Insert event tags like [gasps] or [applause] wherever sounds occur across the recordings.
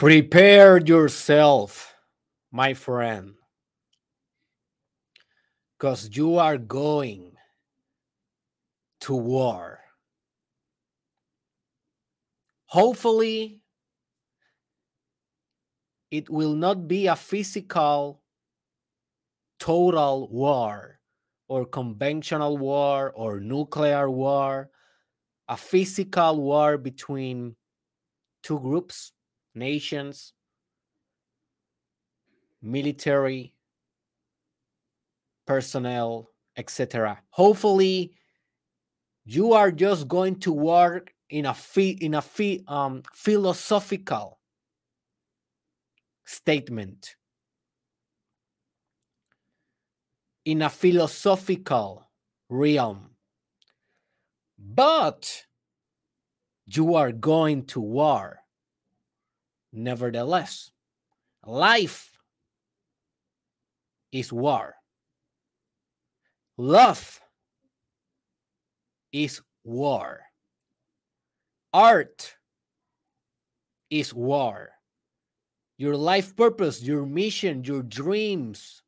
Prepare yourself, my friend, because you are going to war. Hopefully, it will not be a physical total war or conventional war or nuclear war, a physical war between two groups nations, military personnel, etc. Hopefully, you are just going to work in a in a um, philosophical statement, in a philosophical realm, but you are going to war Nevertheless, life is war. Love is war. Art is war. Your life purpose, your mission, your dreams,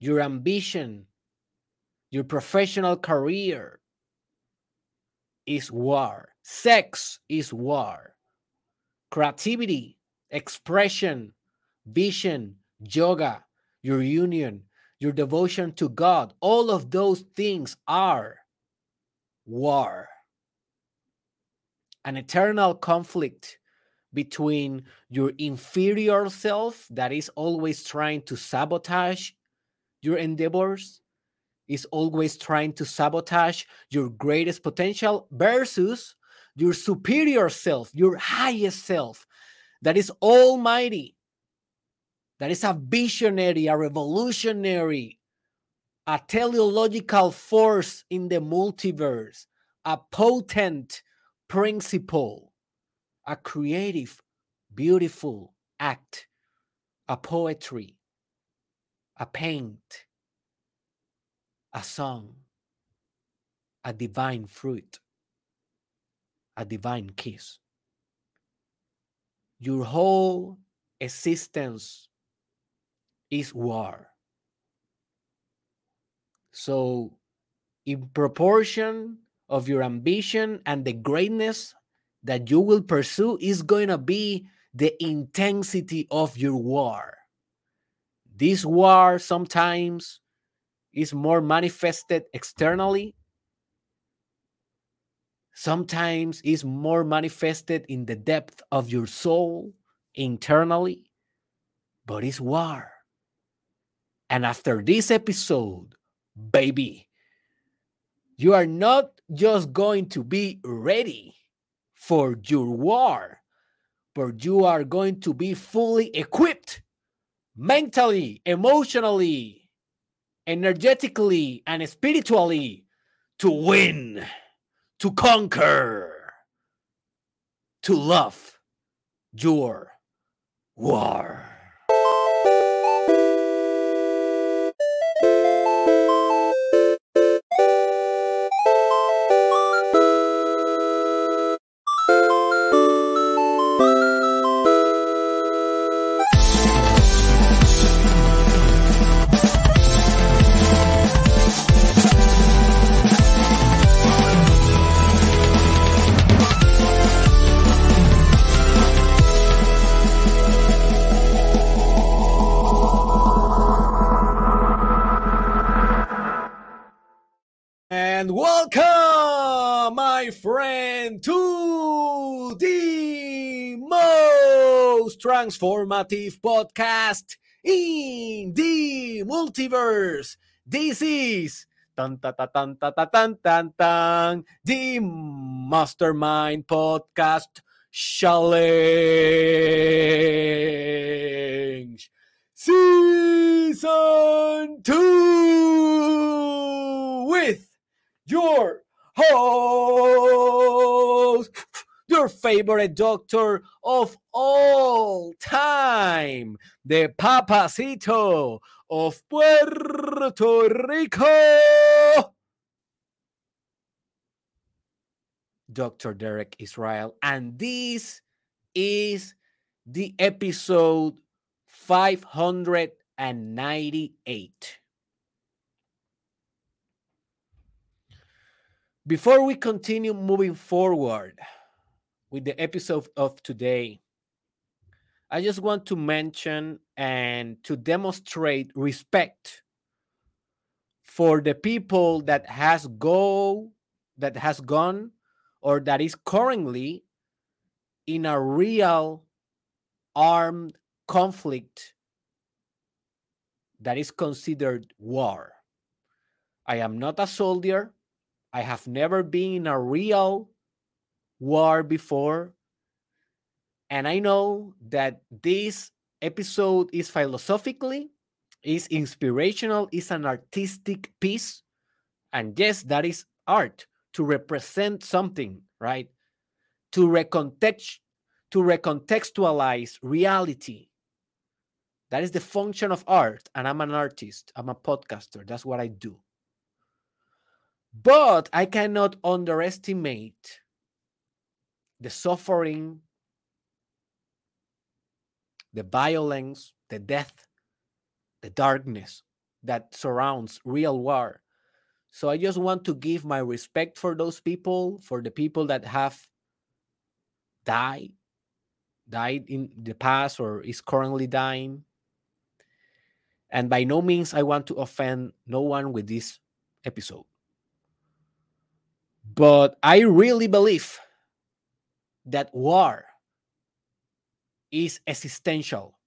your ambition, your professional career is war. Sex is war creativity, expression, vision, yoga, your union, your devotion to God, all of those things are war. An eternal conflict between your inferior self that is always trying to sabotage your endeavors, is always trying to sabotage your greatest potential versus your superior self, your highest self, that is almighty, that is a visionary, a revolutionary, a teleological force in the multiverse, a potent principle, a creative, beautiful act, a poetry, a paint, a song, a divine fruit a divine kiss. Your whole existence is war. So, in proportion of your ambition and the greatness that you will pursue, is going to be the intensity of your war. This war sometimes is more manifested externally sometimes is more manifested in the depth of your soul internally, but it's war. And after this episode, baby, you are not just going to be ready for your war, but you are going to be fully equipped mentally, emotionally, energetically, and spiritually to win to conquer, to love your war. transformative podcast in the multiverse. This is tan tan tan tan tan tan tan the Mastermind Podcast Challenge Season Two with your host your favorite doctor of all time, the Papacito of Puerto Rico, Dr. Derek Israel. And this is the episode 598. Before we continue moving forward with the episode of today, I just want to mention and to demonstrate respect for the people that has go that has gone or that is currently in a real armed conflict that is considered war. I am not a soldier. I have never been in a real war before. And I know that this episode is philosophically, is inspirational, is an artistic piece. And yes, that is art to represent something, right? To recontext to recontextualize reality. That is the function of art. And I'm an artist, I'm a podcaster. That's what I do. But I cannot underestimate the suffering, the violence, the death, the darkness that surrounds real war. So I just want to give my respect for those people, for the people that have died, died in the past or is currently dying. And by no means I want to offend no one with this episode. But I really believe that war is existential.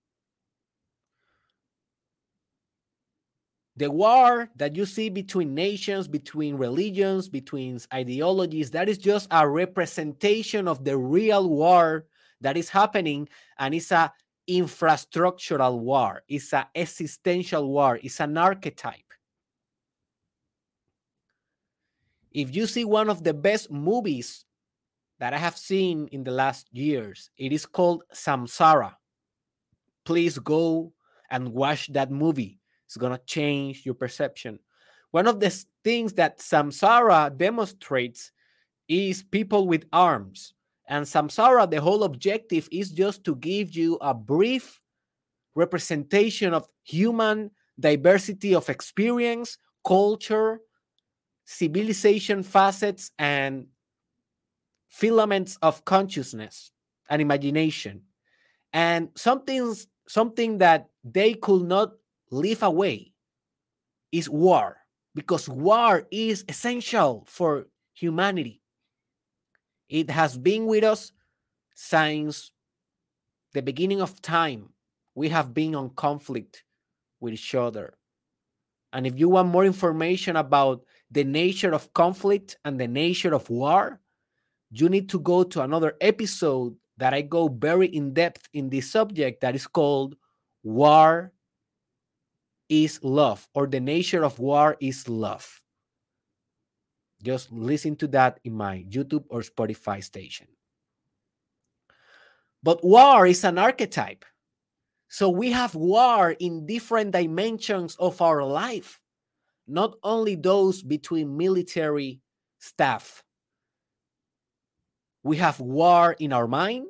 The war that you see between nations, between religions, between ideologies, that is just a representation of the real war that is happening. And it's a infrastructural war, it's an existential war, it's an archetype. If you see one of the best movies that I have seen in the last years, it is called Samsara. Please go and watch that movie. It's going to change your perception. One of the things that Samsara demonstrates is people with arms. And Samsara, the whole objective is just to give you a brief representation of human diversity of experience, culture, civilization facets, and filaments of consciousness and imagination. And something, something that they could not live away is war, because war is essential for humanity. It has been with us since the beginning of time. We have been on conflict with each other. And if you want more information about the nature of conflict and the nature of war, you need to go to another episode that I go very in depth in this subject that is called War is Love or the nature of war is love. Just listen to that in my YouTube or Spotify station. But war is an archetype. So we have war in different dimensions of our life, not only those between military staff. We have war in our mind.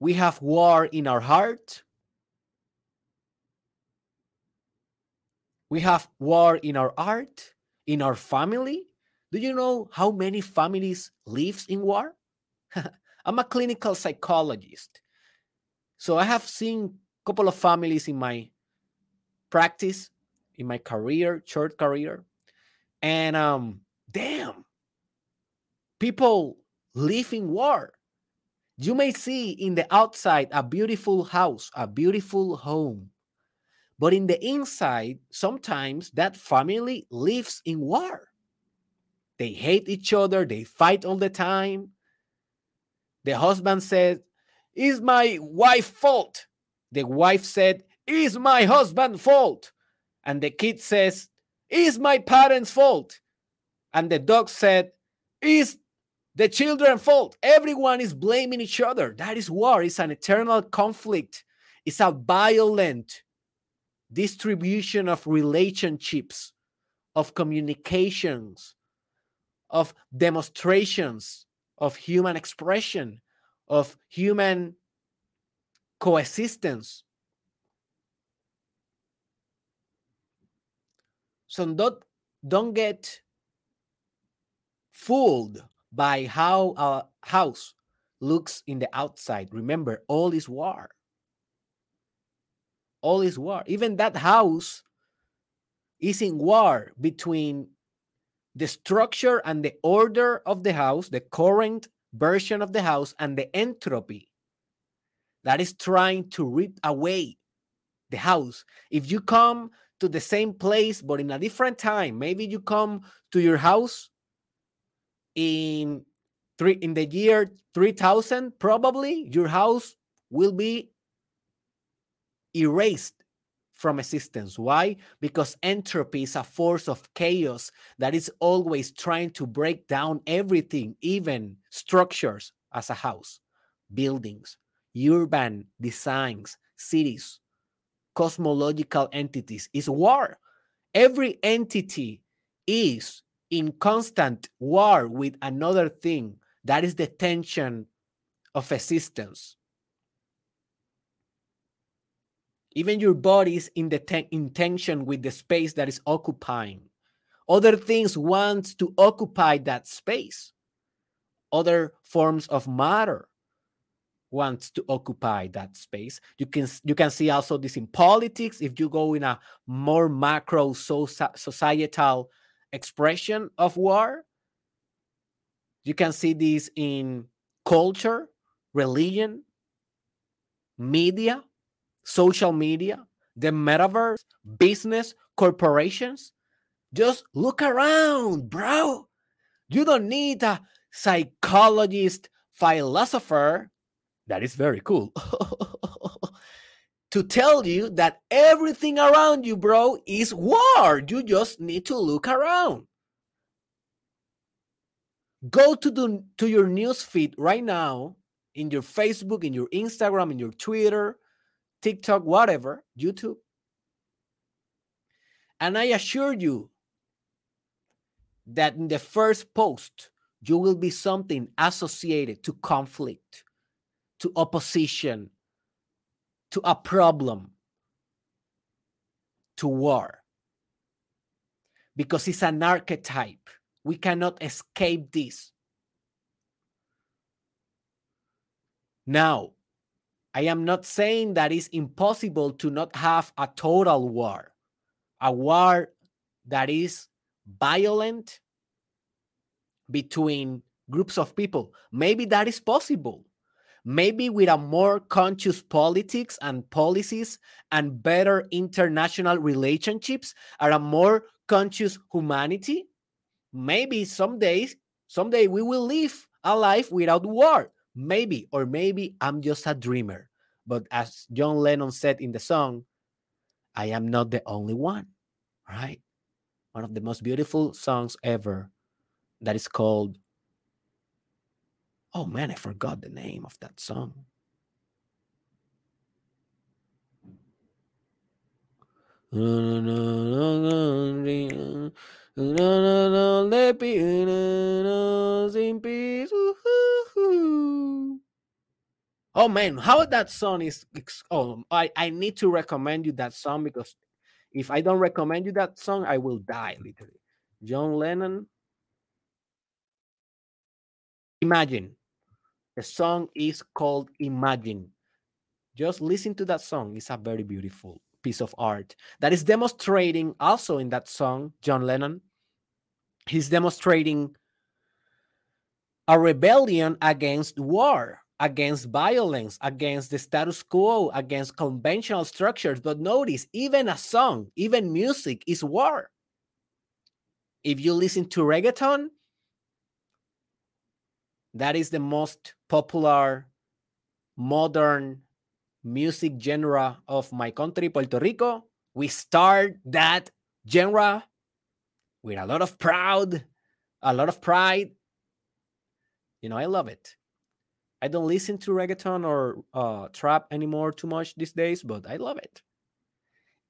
We have war in our heart. We have war in our art, in our family. Do you know how many families lives in war? [laughs] I'm a clinical psychologist. So I have seen a couple of families in my practice, in my career, short career. And um, damn, people live in war. You may see in the outside a beautiful house, a beautiful home. But in the inside, sometimes that family lives in war. They hate each other, they fight all the time. The husband said, Is my wife fault? The wife said, Is my husband fault? And the kid says, Is my parents' fault? And the dog said, Is the children fault? Everyone is blaming each other. That is war. It's an eternal conflict. It's a violent distribution of relationships, of communications, of demonstrations of human expression, of human coexistence. So don't, don't get fooled by how a house looks in the outside. Remember, all is war. All is war. Even that house is in war between the structure and the order of the house, the current version of the house, and the entropy that is trying to rip away the house. If you come to the same place but in a different time, maybe you come to your house in three in the year 3000 probably your house will be erased from existence. Why? Because entropy is a force of chaos that is always trying to break down everything even structures as a house buildings urban designs cities cosmological entities is war every entity is in constant war with another thing. That is the tension of existence. Even your body is in the ten- with the space that is occupying. Other things want to occupy that space. Other forms of matter wants to occupy that space. You can you can see also this in politics. If you go in a more macro so, societal expression of war. You can see this in culture, religion, media, social media, the metaverse, business, corporations. Just look around, bro. You don't need a psychologist, philosopher. That is very cool. [laughs] to tell you that everything around you, bro, is war. You just need to look around. Go to the to your news feed right now in your Facebook, in your Instagram, in your Twitter, TikTok, whatever, YouTube. And I assure you that in the first post, you will be something associated to conflict, to opposition, to a problem, to war. Because it's an archetype. We cannot escape this. Now, I am not saying that it's impossible to not have a total war, a war that is violent between groups of people. Maybe that is possible maybe with a more conscious politics and policies and better international relationships are a more conscious humanity maybe some days someday we will live a life without war. Maybe or maybe i'm just a dreamer. But as john lennon said in the song i am not the only one right? One of the most beautiful songs ever that is called Oh man, I forgot the name of that song. Oh man, how that song is oh I, I need to recommend you that song because if I don't recommend you that song, I will die literally. John Lennon. Imagine the song is called Imagine. Just listen to that song. It's a very beautiful piece of art that is demonstrating also in that song, John Lennon. He's demonstrating a rebellion against war, against violence, against the status quo, against conventional structures. But notice, even a song, even music is war. If you listen to reggaeton, that is the most popular modern music genre of my country, Puerto Rico. We start that genre with a lot of proud, a lot of pride. You know, I love it. I don't listen to reggaeton or uh, trap anymore too much these days, but I love it.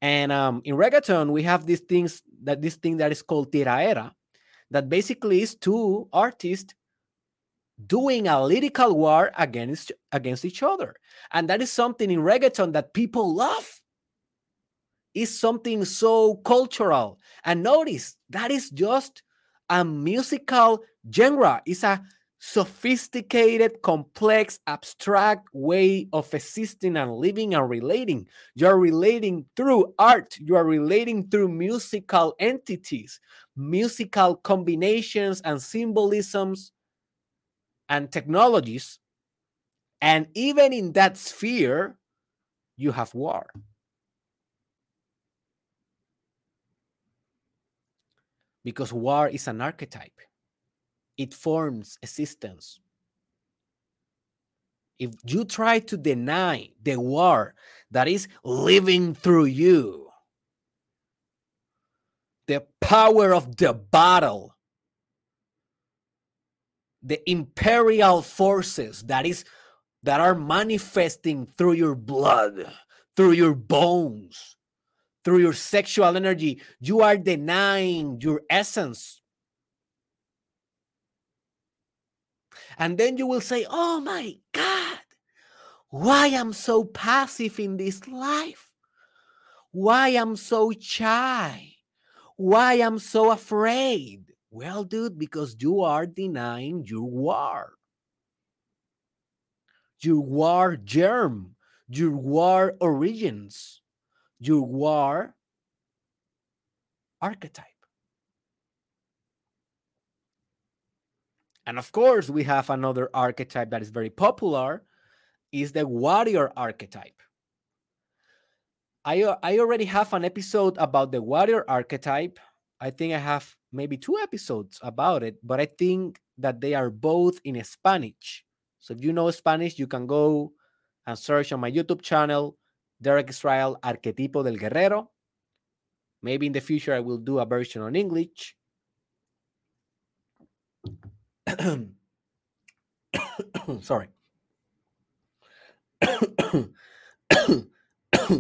And um, in reggaeton, we have these things that this thing that is called tiraera, that basically is two artists doing a lyrical war against against each other. And that is something in reggaeton that people love. Is something so cultural. And notice that is just a musical genre. It's a sophisticated complex abstract way of existing and living and relating. You're relating through art. You are relating through musical entities musical combinations and symbolisms and technologies. And even in that sphere, you have war. Because war is an archetype, it forms existence. If you try to deny the war that is living through you, the power of the battle the imperial forces that is that are manifesting through your blood through your bones through your sexual energy. You are denying your essence. And then you will say oh my god why i'm so passive in this life? Why i'm so shy? Why i'm so afraid well, dude, because you are denying your war. Your war germ, your war origins, your war archetype. And of course, we have another archetype that is very popular is the warrior archetype. I, I already have an episode about the warrior archetype. I think I have maybe two episodes about it, but I think that they are both in Spanish. So if you know Spanish, you can go and search on my YouTube channel, Derek Israel Arquetipo del Guerrero. Maybe in the future I will do a version on English. [coughs] Sorry. [coughs]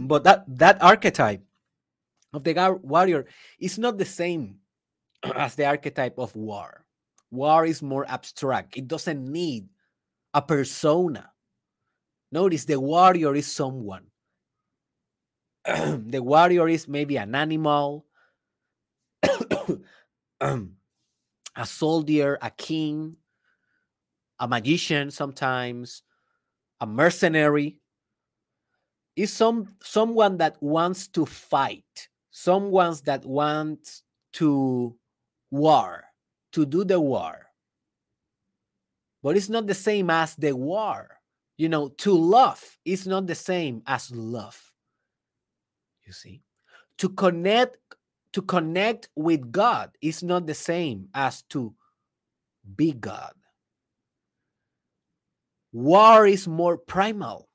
but that that archetype of the warrior is not the same [clears throat] as the archetype of war. War is more abstract, it doesn't need a persona. Notice the warrior is someone. [clears throat] the warrior is maybe an animal, [clears throat] a soldier, a king, a magician sometimes, a mercenary. Is some someone that wants to fight, someone that wants to war, to do the war. But it's not the same as the war. You know, to love is not the same as love. You see? To connect to connect with God is not the same as to be God. War is more primal.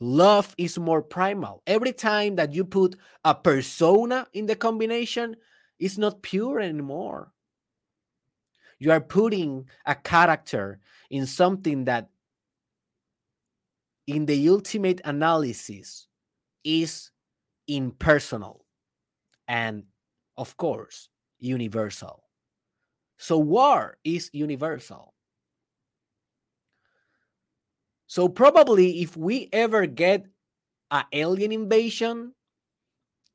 Love is more primal. Every time that you put a persona in the combination, it's not pure anymore. You are putting a character in something that, in the ultimate analysis, is impersonal and, of course, universal. So, war is universal. So, probably if we ever get an alien invasion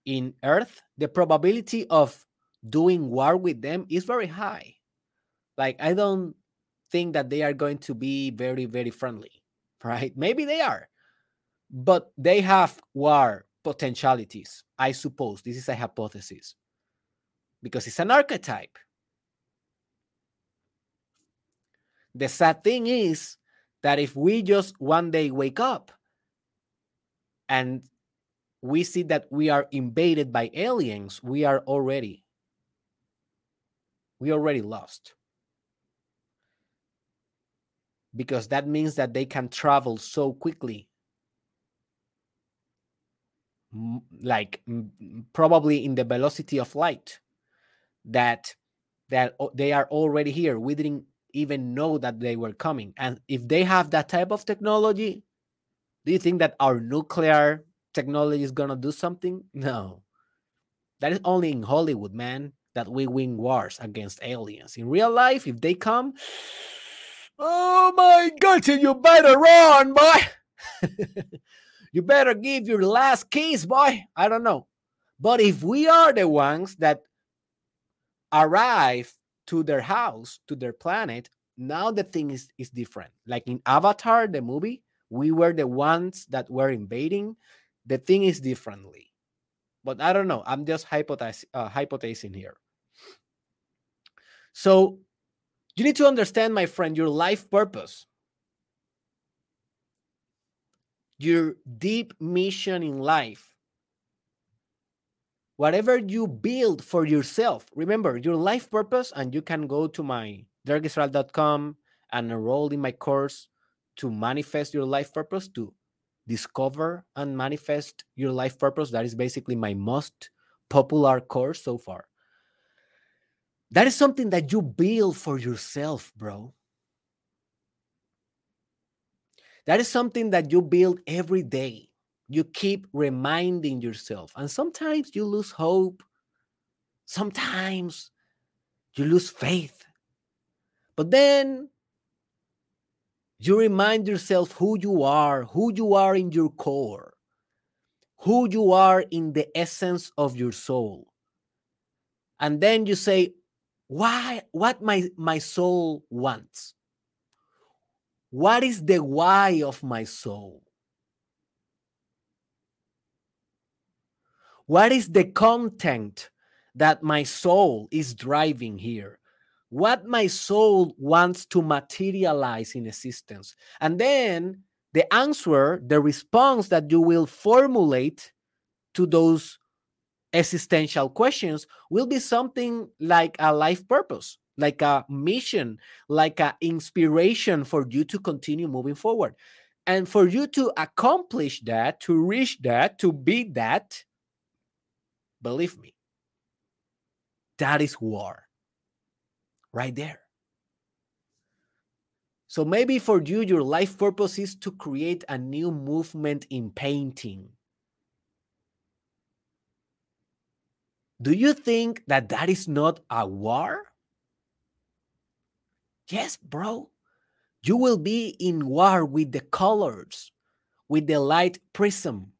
in Earth, the probability of doing war with them is very high. Like, I don't think that they are going to be very, very friendly, [laughs] right? Maybe they are, but they have war potentialities, I suppose. This is a hypothesis because it's an archetype. The sad thing is that if we just one day wake up and we see that we are invaded by aliens, we are already we already lost. Because that means that they can travel so quickly. Like probably in the velocity of light that that they are already here. Didn't even know that they were coming. And if they have that type of technology, do you think that our nuclear technology is gonna do something? [laughs] No. That is only in Hollywood, man. that we win wars against aliens. In real life, if they come, [sighs] oh my God, you better run, boy. [laughs] you better give your last kiss, boy. I don't know. But if we are the ones that arrive to their house, to their planet, now the thing is, is different. Like in Avatar, the movie, we were the ones that were invading. The thing is differently. But I don't know. I'm just hypothesizing, uh, hypothesizing here. So you need to understand, my friend, your life purpose, your deep mission in life whatever you build for yourself. Remember your life purpose, and you can go to my derekisrael.com and enroll in my course to manifest your life purpose, to discover and manifest your life purpose. That is basically my most popular course so far. That is something that you build for yourself, bro. That is something that you build every day. You keep reminding yourself. And sometimes you lose hope. Sometimes you lose faith. But then you remind yourself who you are, who you are in your core, who you are in the essence of your soul. And then you say, why what my my soul wants what is the why of my soul what is the content that my soul is driving here what my soul wants to materialize in existence. And then the answer, the response that you will formulate to those existential questions will be something like a life purpose, like a mission, like an inspiration for you to continue moving forward. And for you to accomplish that, to reach that, to be that, believe me, that is war right there. So maybe for you, your life purpose is to create a new movement in painting. Do you think that that is not a war? Yes, bro. You will be in war with the colors, with the light prism,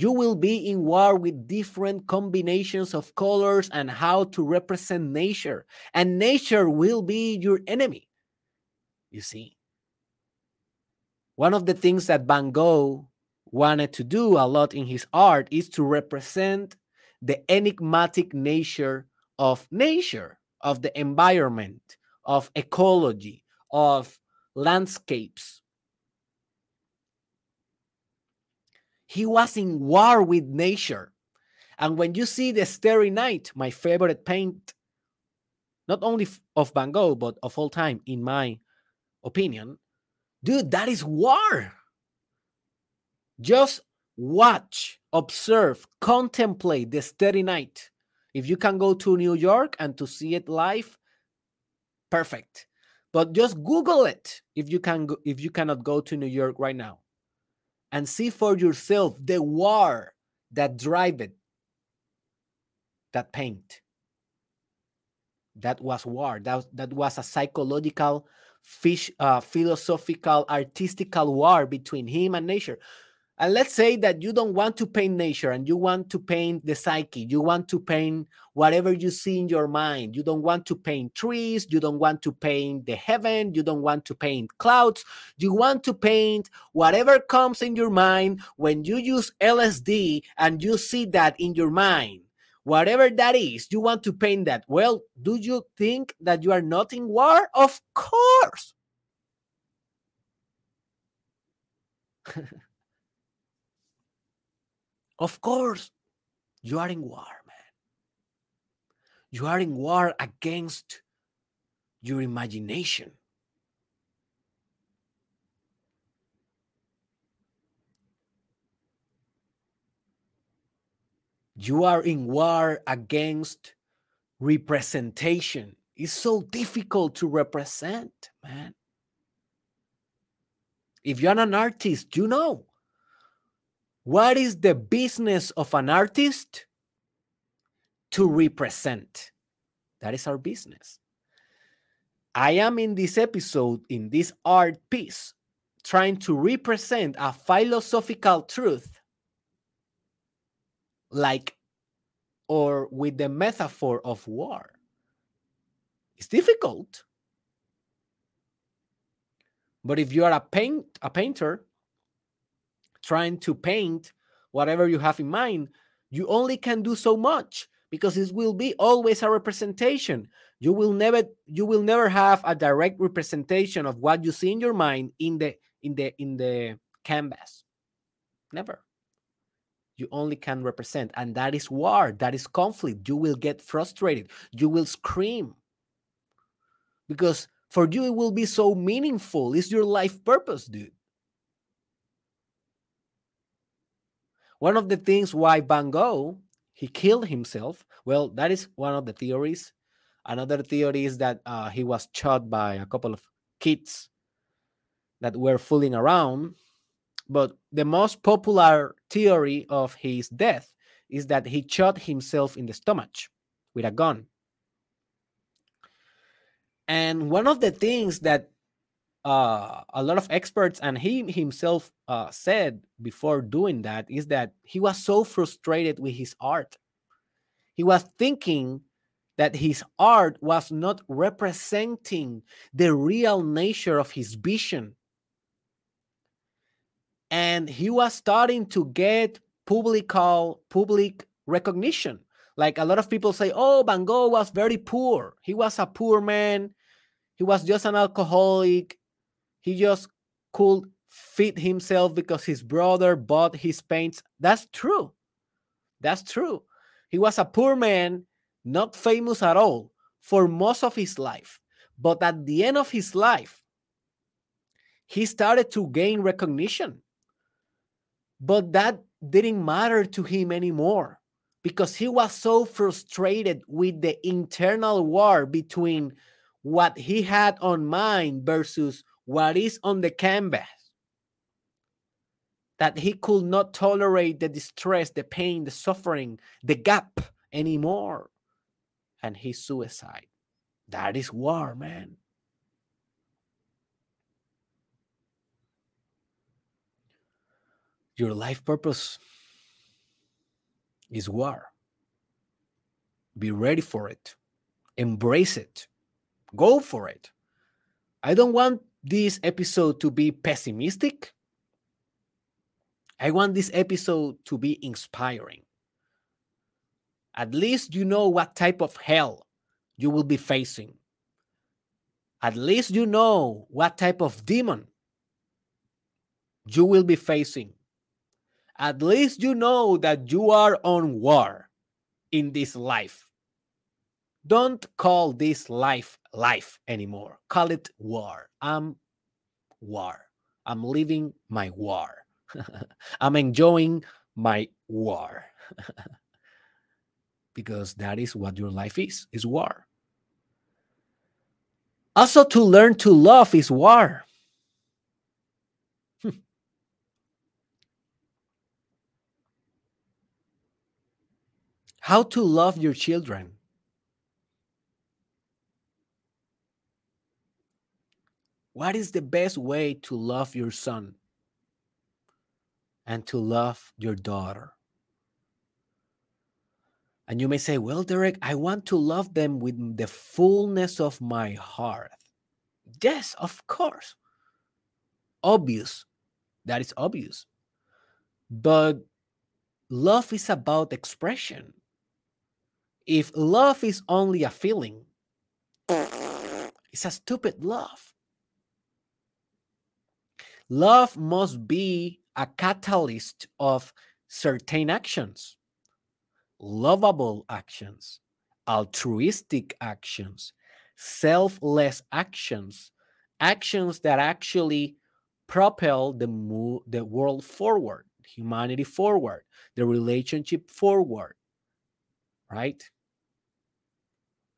you will be in war with different combinations of colors and how to represent nature. And nature will be your enemy. You see, one of the things that Van Gogh wanted to do a lot in his art is to represent the enigmatic nature of nature, of the environment, of ecology, of landscapes. He was in war with nature. And when you see the Starry Night, my favorite paint, not only of Van Gogh, but of all time, in my opinion, dude, that is war. Just watch, observe, contemplate the Starry Night. If you can go to New York and to see it live, perfect. But just Google it if you can. Go, if you cannot go to New York right now and see for yourself the war that drive it that paint. That was war. That, that was a psychological fish uh, philosophical artistical war between him and nature and let's say that you don't want to paint nature and you want to paint the psyche. You want to paint whatever you see in your mind. You don't want to paint trees. You don't want to paint the heaven. You don't want to paint clouds. You want to paint whatever comes in your mind when you use LSD and you see that in your mind. Whatever that is, you want to paint that. Well, do you think that you are not in war? Of course. [laughs] Of course, you are in war, man. You are in war against your imagination. You are in war against representation. It's so difficult to represent, man. If you're an artist, you know what is the business of an artist? to represent. That is our business. I am in this episode, in this art piece, trying to represent a philosophical truth like or with the metaphor of war. It's difficult. But if you are a paint a painter trying to paint whatever you have in mind, you only can do so much because it will be always a representation. You will never you will never have a direct representation of what you see in your mind in the in the in the canvas. Never. You only can represent and that is war, that is conflict. You will get frustrated. You will scream. Because for you it will be so meaningful. It's your life purpose, dude. One of the things why Van Gogh he killed himself. Well, that is one of the theories. Another theory is that uh, he was shot by a couple of kids that were fooling around. But the most popular theory of his death is that he shot himself in the stomach with a gun. And one of the things that uh, a lot of experts and he himself uh, said before doing that is that he was so frustrated with his art. He was thinking that his art was not representing the real nature of his vision. And he was starting to get publical public recognition. Like a lot of people say, oh, Van Gogh was very poor. He was a poor man. He was just an alcoholic he just could feed himself because his brother bought his paints. That's true. That's true. He was a poor man, not famous at all for most of his life. But at the end of his life, he started to gain recognition. But that didn't matter to him anymore because he was so frustrated with the internal war between what he had on mind versus what is on the canvas that he could not tolerate the distress, the pain, the suffering, the gap anymore. And he suicide. That is war, man. Your life purpose is war. Be ready for it. Embrace it. Go for it. I don't want this episode to be pessimistic. I want this episode to be inspiring. At least you know what type of hell you will be facing. At least you know what type of demon you will be facing. At least you know that you are on war in this life. Don't call this life life anymore. Call it war. I'm war. I'm living my war. [laughs] I'm enjoying my war. [laughs] because that is what your life is, is war. Also to learn to love is war. Hmm. How to love your children What is the best way to love your son and to love your daughter? And you may say, Well, Derek, I want to love them with the fullness of my heart. Yes, of course. Obvious. That is obvious. But love is about expression. If love is only a feeling, it's a stupid love. Love must be a catalyst of certain actions, lovable actions, altruistic actions, selfless actions, actions that actually propel the move, the world forward, humanity forward, the relationship forward. Right?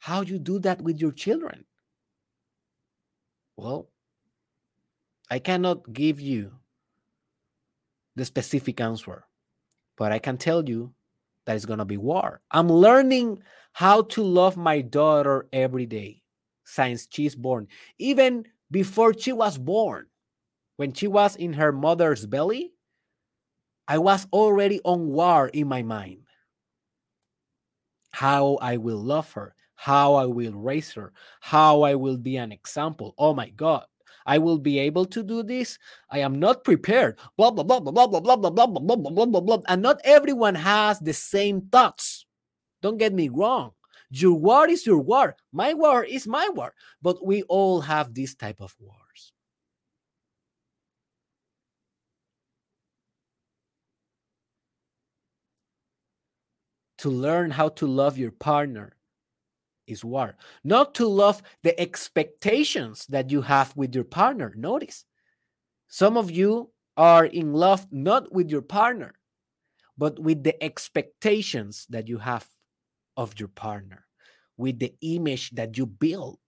How do you do that with your children? Well, I cannot give you the specific answer, but I can tell you that it's going to be war. I'm learning how to love my daughter every day since she's born. Even before she was born, when she was in her mother's belly, I was already on war in my mind. How I will love her, how I will raise her, how I will be an example. Oh my God, I will be able to do this. I am not prepared. Blah blah blah blah blah blah blah blah blah blah blah blah blah blah. And not everyone has the same thoughts. Don't get me wrong. Your war is your war. My war is my war. But we all have this type of wars. To learn how to love your partner is war. Not to love the expectations that you have with your partner. Notice, some of you are in love not with your partner, but with the expectations that you have of your partner, with the image that you build.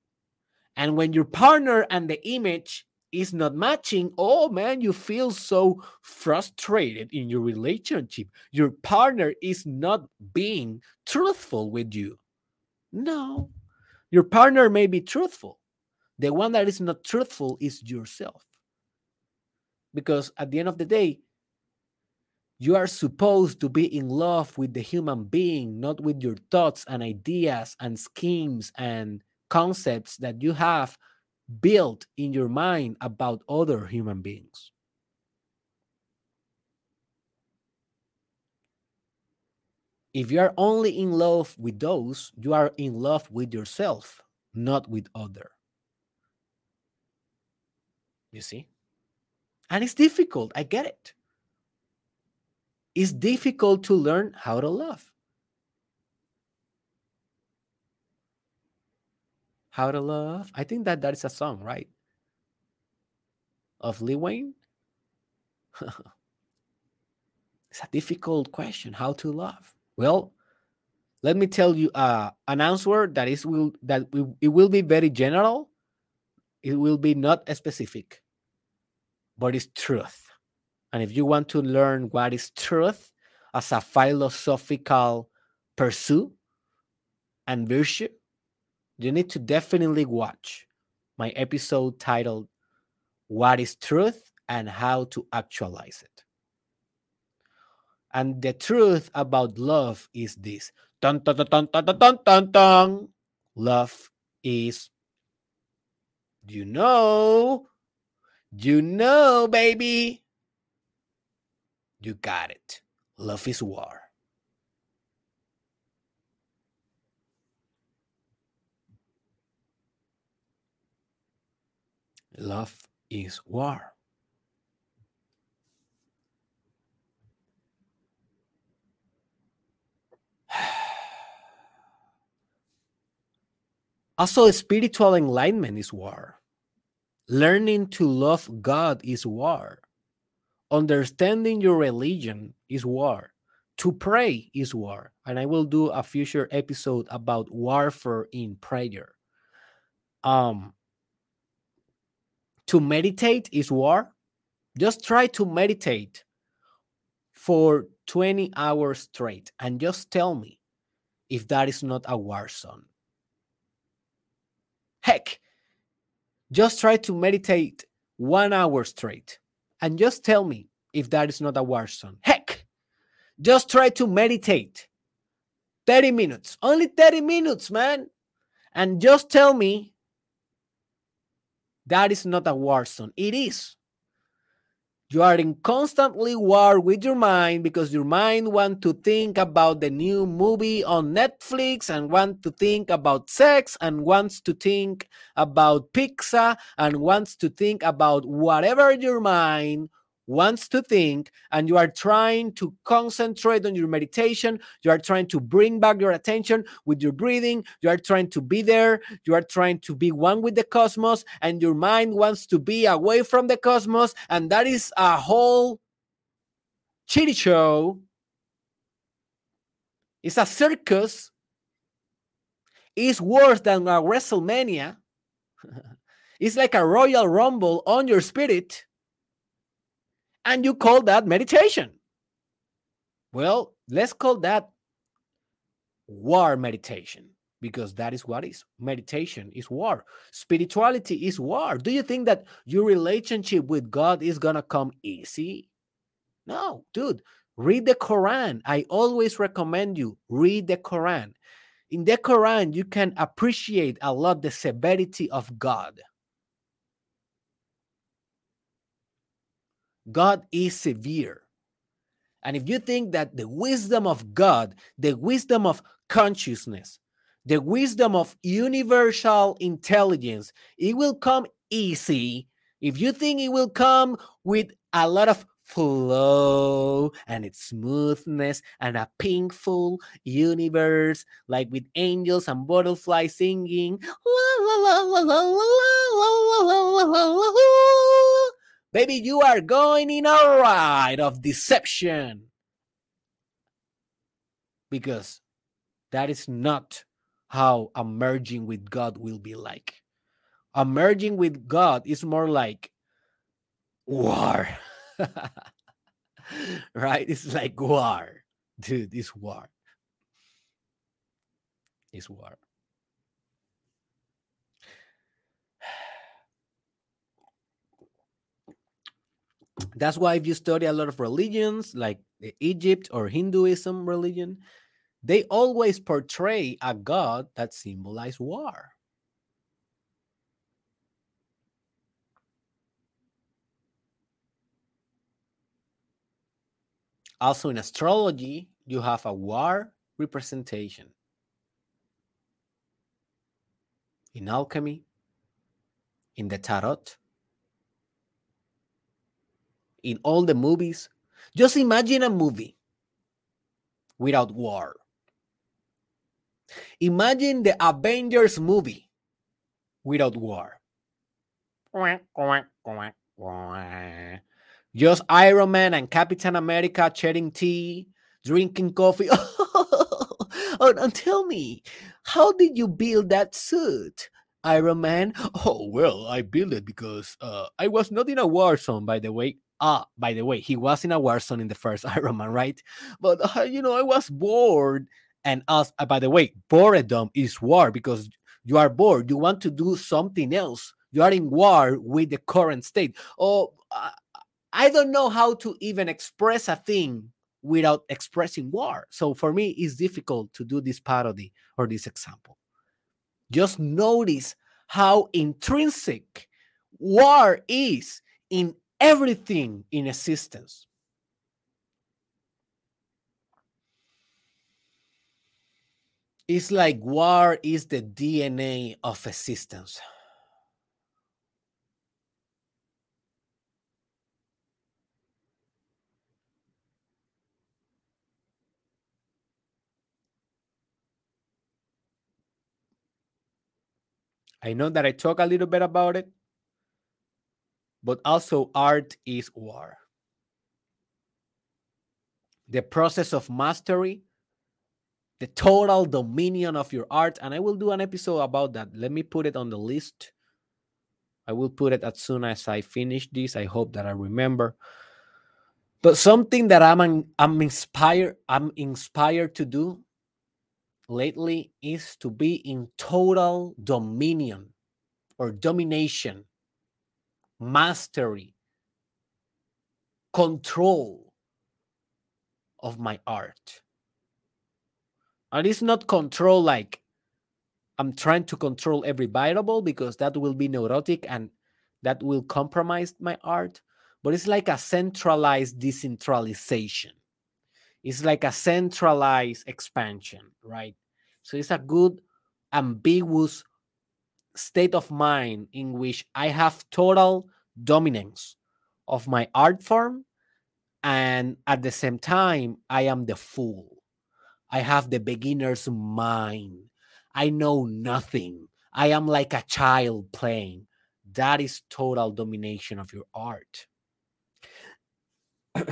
And when your partner and the image is not matching, oh man, you feel so frustrated in your relationship. Your partner is not being truthful with you. No, your partner may be truthful. The one that is not truthful is yourself. Because at the end of the day, you are supposed to be in love with the human being, not with your thoughts and ideas and schemes and concepts that you have built in your mind about other human beings. If you are only in love with those, you are in love with yourself, not with other. You see? And it's difficult. I get it. It's difficult to learn how to love. How to love? I think that that is a song, right? Of Lil Wayne. [laughs] it's a difficult question. How to love? Well, let me tell you uh, an answer that is will that it will be very general. It will be not specific, but it's truth. And if you want to learn what is truth as a philosophical pursuit and virtue, you need to definitely watch my episode titled What is Truth and How to Actualize It. And the truth about love is this. Dun, dun, dun, dun, dun, dun, dun, dun. Love is, you know, you know, baby. You got it. Love is war. Love is war. Also, spiritual enlightenment is war. Learning to love God is war. Understanding your religion is war. To pray is war. And I will do a future episode about warfare in prayer. Um, to meditate is war. Just try to meditate for 20 hours straight and just tell me if that is not a war zone. Heck, just try to meditate one hour straight and just tell me if that is not a war zone. Heck, just try to meditate 30 minutes, only 30 minutes, man. And just tell me that is not a war zone. It is. You are in constantly war with your mind because your mind wants to think about the new movie on Netflix and want to think about sex and wants to think about pizza and wants to think about whatever your mind wants to think and you are trying to concentrate on your meditation you are trying to bring back your attention with your breathing you are trying to be there you are trying to be one with the cosmos and your mind wants to be away from the cosmos and that is a whole chitty show. It's a circus. It's worse than a wrestlemania. [laughs] It's like a royal rumble on your spirit and you call that meditation. Well, let's call that war meditation because that is what is meditation is war. Spirituality is war. Do you think that your relationship with god is gonna come easy? No dude. Read the quran. I always recommend you read the quran. In the quran you can appreciate a lot the severity of god god is severe and if you think that the wisdom of god the wisdom of consciousness the wisdom of universal intelligence, it will come easy. If you think it will come with a lot of flow and its smoothness and a pinkful universe, like with angels and butterflies singing, baby, you are going in a ride of deception because that is not how a merging with God will be like. A merging with God is more like war. [laughs] right? It's like war. Dude, it's war. It's war. That's why if you study a lot of religions like eh, Egypt or Hinduism religion, they always portray a god that symbolizes war. Also, in astrology, you have a war representation. In alchemy, in the tarot, in all the movies. Just imagine a movie without war. Imagine the Avengers movie without war. Just Iron Man and Captain America chatting tea, drinking coffee. [laughs] oh, and tell me, how did you build that suit? Iron Man? [laughs] Oh, well, I built it because uh, I was not in a war zone, by the way. Ah, by the way, he was in a war zone in the first [laughs] Iron Man, right? But, uh, you know, I was bored. And us uh, by the way boredom is war because you are bored. You want to do something else. You are in war with the current state. Oh uh, i don't know how to even express a thing without expressing war. So for me it's difficult to do this parody or this example. Just notice how intrinsic war is in everything in existence It's like war is the DNA of existence. I know that I talk a little bit about it, but also art is war. The process of mastery the total dominion of your art. And I will do an episode about that. Let me put it on the list. I will put it as soon as I finish this. I hope that I remember. But something that I'm I'm inspired I'm inspired to do lately is to be in total dominion or domination, mastery, control of my art. And it's not control like I'm trying to control every variable because that will be neurotic and that will compromise my art. But it's like a centralized decentralization. It's like a centralized expansion, right? So it's a good ambiguous state of mind in which I have total dominance of my art form. And at the same time, I am the fool. I have the beginner's mind. I know nothing. I am like a child playing. That is total domination of your art. [clears throat]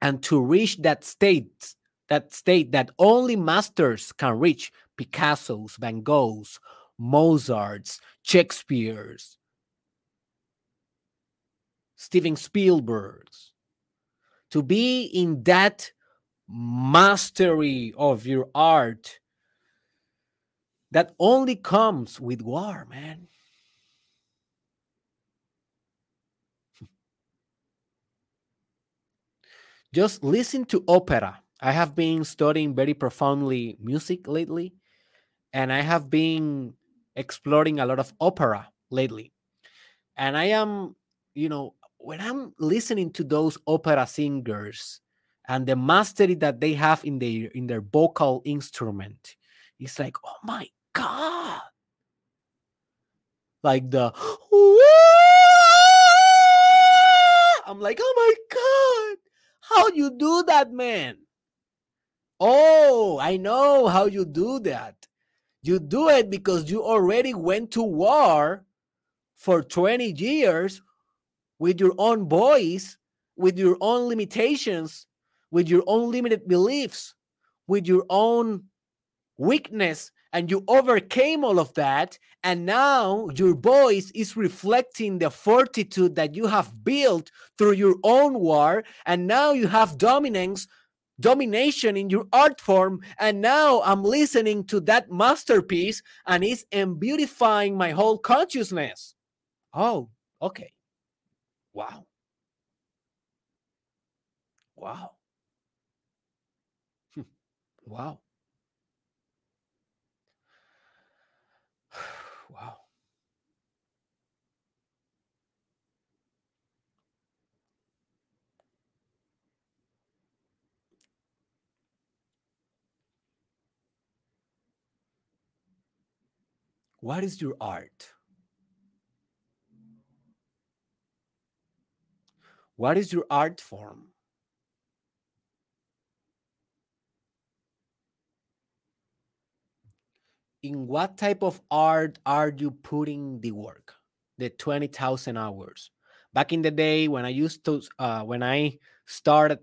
and to reach that state, that state that only masters can reach, Picasso's, Van Gogh's, Mozart's, Shakespeare's, Steven Spielberg's, to be in that mastery of your art that only comes with war, man. Just listen to opera. I have been studying very profoundly music lately, and I have been exploring a lot of opera lately. And I am, you know, when I'm listening to those opera singers and the mastery that they have in their in their vocal instrument, it's like, oh my god. Like the I'm like, oh my god. How you do that, man? Oh, I know how you do that. You do it because you already went to war for 20 years with your own voice, with your own limitations, with your own limited beliefs, with your own weakness, and you overcame all of that. And now your voice is reflecting the fortitude that you have built through your own war. And now you have dominance domination in your art form and now i'm listening to that masterpiece and it's beautifying my whole consciousness. Oh okay. Wow. Wow. Hmm. Wow wow What is your art? What is your art form? In what type of art are you putting the work? The 20,000 hours. Back in the day when I used to, uh, when I started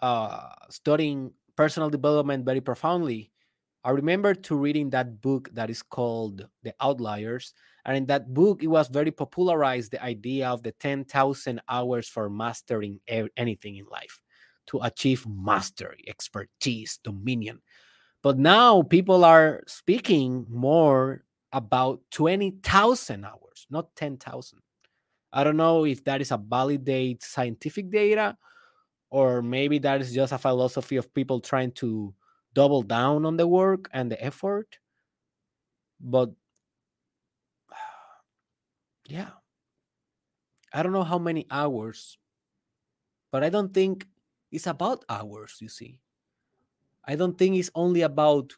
uh, studying personal development very profoundly, I remember to reading that book that is called The Outliers. And in that book, it was very popularized the idea of the 10,000 hours for mastering anything in life to achieve mastery, expertise, dominion. But now people are speaking more about 20,000 hours, not 10,000. I don't know if that is a validate scientific data or maybe that is just a philosophy of people trying to double down on the work and the effort but [sighs] yeah. I don't know how many hours but i don't think it's about hours you see. I don't think it's only about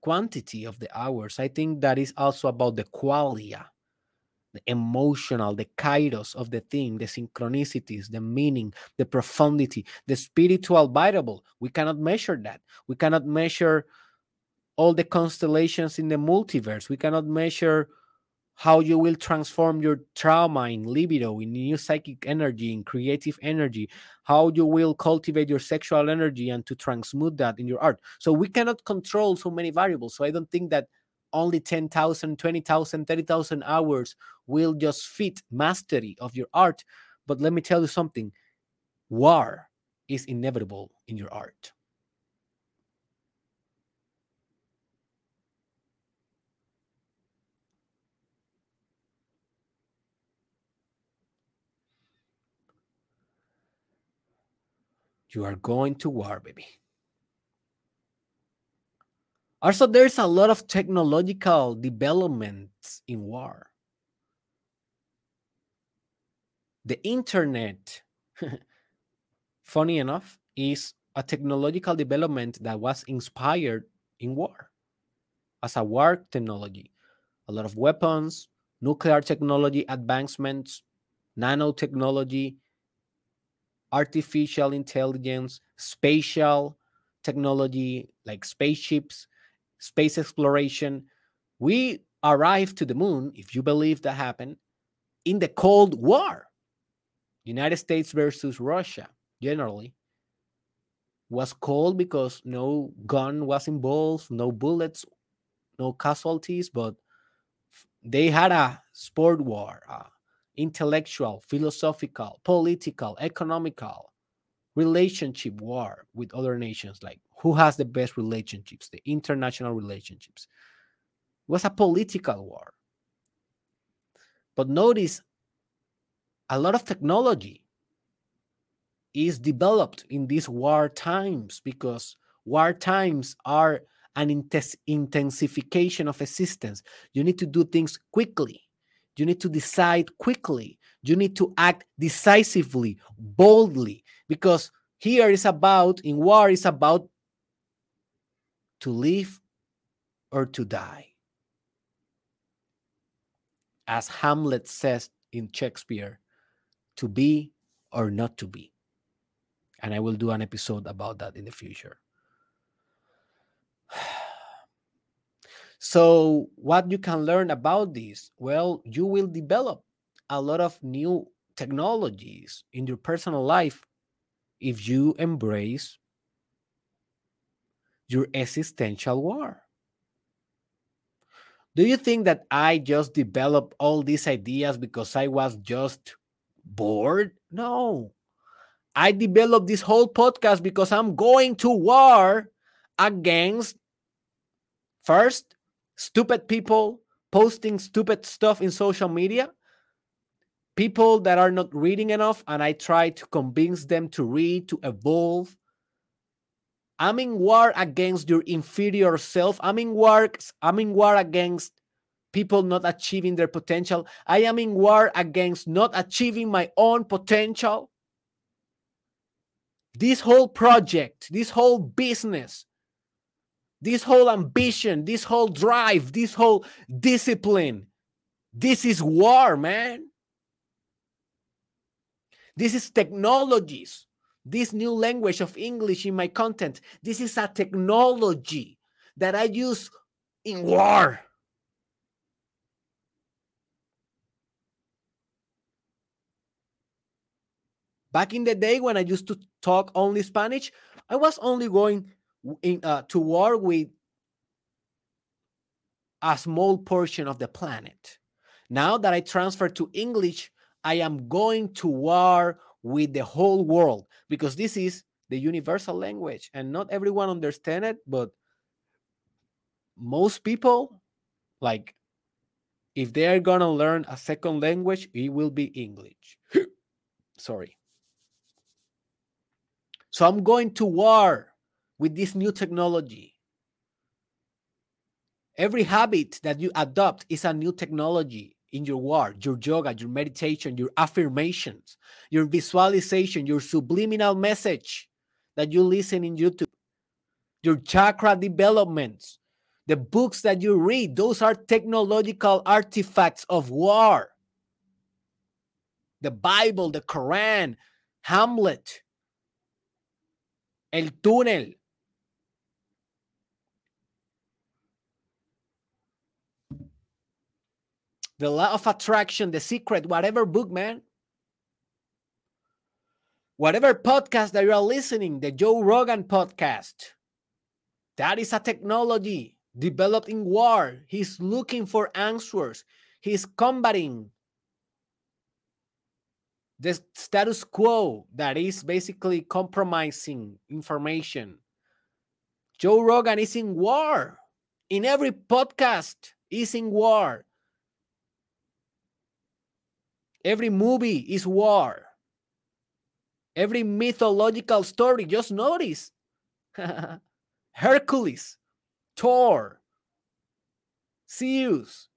quantity of the hours. I think that is also about the quality the emotional, the kairos of the thing, the synchronicities, the meaning, the profundity, the spiritual variable. We cannot measure that. We cannot measure all the constellations in the multiverse. We cannot measure how you will transform your trauma in libido, in new psychic energy, in creative energy, how you will cultivate your sexual energy and to transmute that in your art. So we cannot control so many variables. So I don't think that only 10,000, 20,000, 30,000 hours will just fit mastery of your art. But let me tell you something war is inevitable in your art. You are going to war, baby. Also, there's a lot of technological developments in war. The internet, [laughs] funny enough, is a technological development that was inspired in war as a war technology. A lot of weapons, nuclear technology advancements, nanotechnology, artificial intelligence, spatial technology like spaceships, space exploration. We arrived to the moon, if you believe that happened, in the Cold War. United States versus Russia, generally, was cold because no gun was involved, no bullets, no casualties, but they had a sport war, uh, intellectual, philosophical, political, economical, relationship war with other nations, like who has the best relationships, the international relationships. It was a political war. But notice a lot of technology is developed in these war times because war times are an intens- intensification of assistance. You need to do things quickly. You need to decide quickly. You need to act decisively, boldly, because here is about, in war, is about to live or to die. As Hamlet says in Shakespeare, to be or not to be. And I will do an episode about that in the future. [sighs] So, what you can learn about this? Well, you will develop a lot of new technologies in your personal life if you embrace your existential war. Do you think that I just developed all these ideas because I was just bored? No. I developed this whole podcast because I'm going to war against first stupid people posting stupid stuff in social media, people that are not reading enough, and I try to convince them to read, to evolve. I'm in war against your inferior self. I'm in war, I'm in war against people not achieving their potential. I am in war against not achieving my own potential. This whole project, this whole business this whole ambition, this whole drive, this whole discipline. This is war, man. This is technologies. This new language of English in my content. This is a technology that I use in war. Back in the day when I used to talk only Spanish, I was only going in, uh, to war with a small portion of the planet. Now that I transfer to English, I am going to war with the whole world because this is the universal language and not everyone understand it, but most people like if they are going to learn a second language, it will be English. [gasps] Sorry. So I'm going to war with this new technology. Every habit that you adopt is a new technology in your work, your yoga, your meditation, your affirmations, your visualization, your subliminal message that you listen in YouTube, your chakra developments, the books that you read, those are technological artifacts of war. The Bible, the Quran, Hamlet, El Túnel, The Law of Attraction, The Secret, whatever book, man. Whatever podcast that you are listening, the Joe Rogan podcast, that is a technology developed in war. He's looking for answers. He's combating the status quo that is basically compromising information. Joe Rogan is in war. In every podcast, is in war. Every movie is war. Every mythological story, just notice [laughs] Hercules, Thor, Zeus.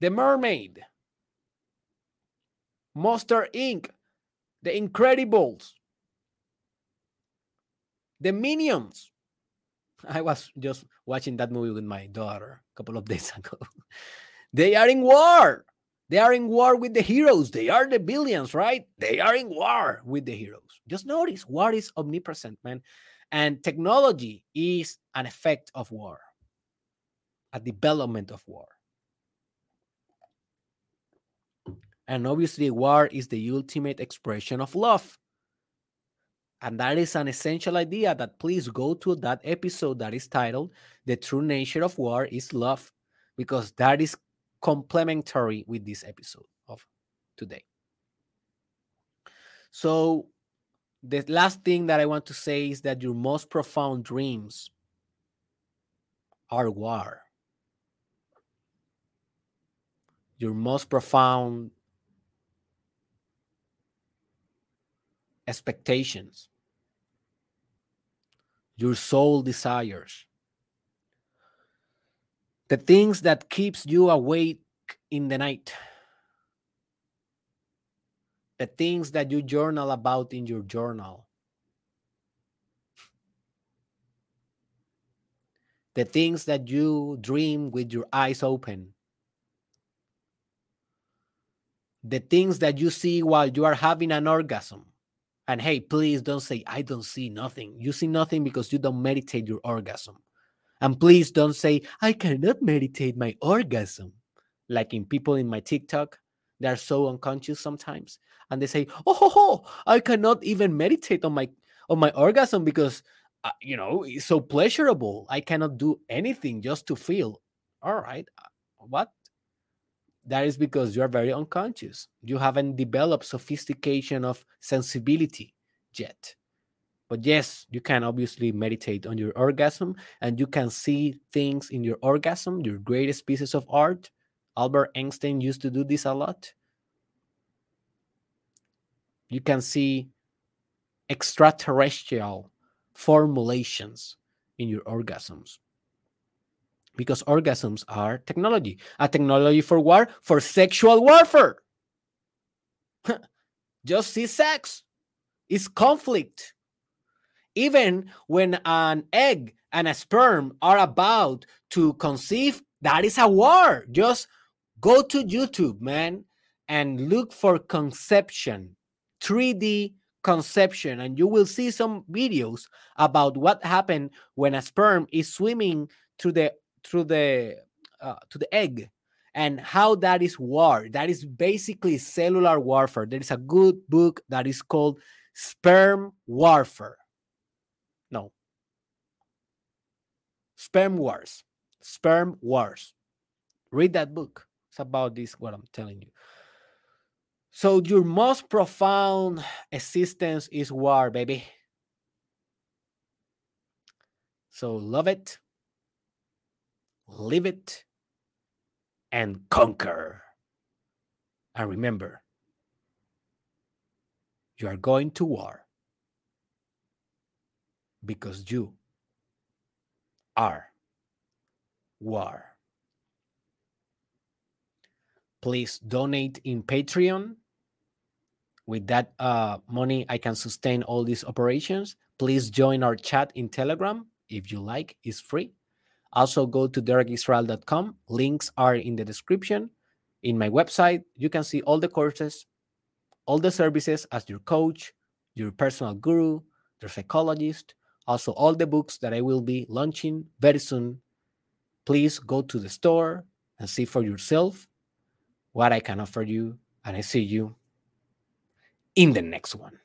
The Mermaid, Monster Inc., The Incredibles, The Minions, [laughs] I was just watching that movie with my daughter a couple of [laughs] days ago. they are in war. They are in war with the heroes. They are the billions, right? They are in war with the heroes. Just notice war is omnipresent, man. And technology is an effect of war, a development of war. And obviously, war is the ultimate expression of love. And that is an essential idea that please go to that episode that is titled The True Nature of War is Love, because that is complementary with this episode of today. So, the last thing that I want to say is that your most profound dreams are war. Your most profound expectations, your soul desires, the things that keeps you awake in the night. The things that you journal about in your journal, the things that you dream with your eyes open, the things that you see while you are having an orgasm. And hey, please don't say, I don't see nothing. You see nothing because you don't meditate your orgasm. And please don't say, I cannot meditate my orgasm. Like in people in my TikTok, they're so unconscious sometimes and they say, "Oh, ho, ho, I cannot even meditate on my on my orgasm because uh, you know it's so pleasurable. I cannot do anything just to feel." All right, uh, what? That is because you are very unconscious. You haven't developed sophistication of sensibility yet. But yes, you can obviously meditate on your orgasm and you can see things in your orgasm, your greatest pieces of art. Albert Einstein used to do this a lot you can see extraterrestrial formulations in your orgasms because orgasms are technology a technology for war for sexual warfare. [laughs] Just see sex. Is conflict. Even when an egg and a sperm are about to conceive that is a war. Just go to youtube man and look for conception 3D conception and you will see some videos about what happened when a sperm is swimming through the through the uh, to the egg and how that is war. That is basically cellular warfare. There is a good book that is called sperm warfare. No. Sperm wars. Sperm wars. Read that book. It's about this what i'm telling you. So your most profound existence is war, baby. So love it, live it, and conquer. And remember, you are going to war because you are war. Please donate in Patreon with that uh, money, I can sustain all these operations. Please join our chat in Telegram if you like, it's free. Also, go to derekisrael.com. Links are in the description. In my website, you can see all the courses, all the services as your coach, your personal guru, your psychologist, also all the books that I will be launching very soon. Please go to the store and see for yourself what I can offer you. And I see you in the next one.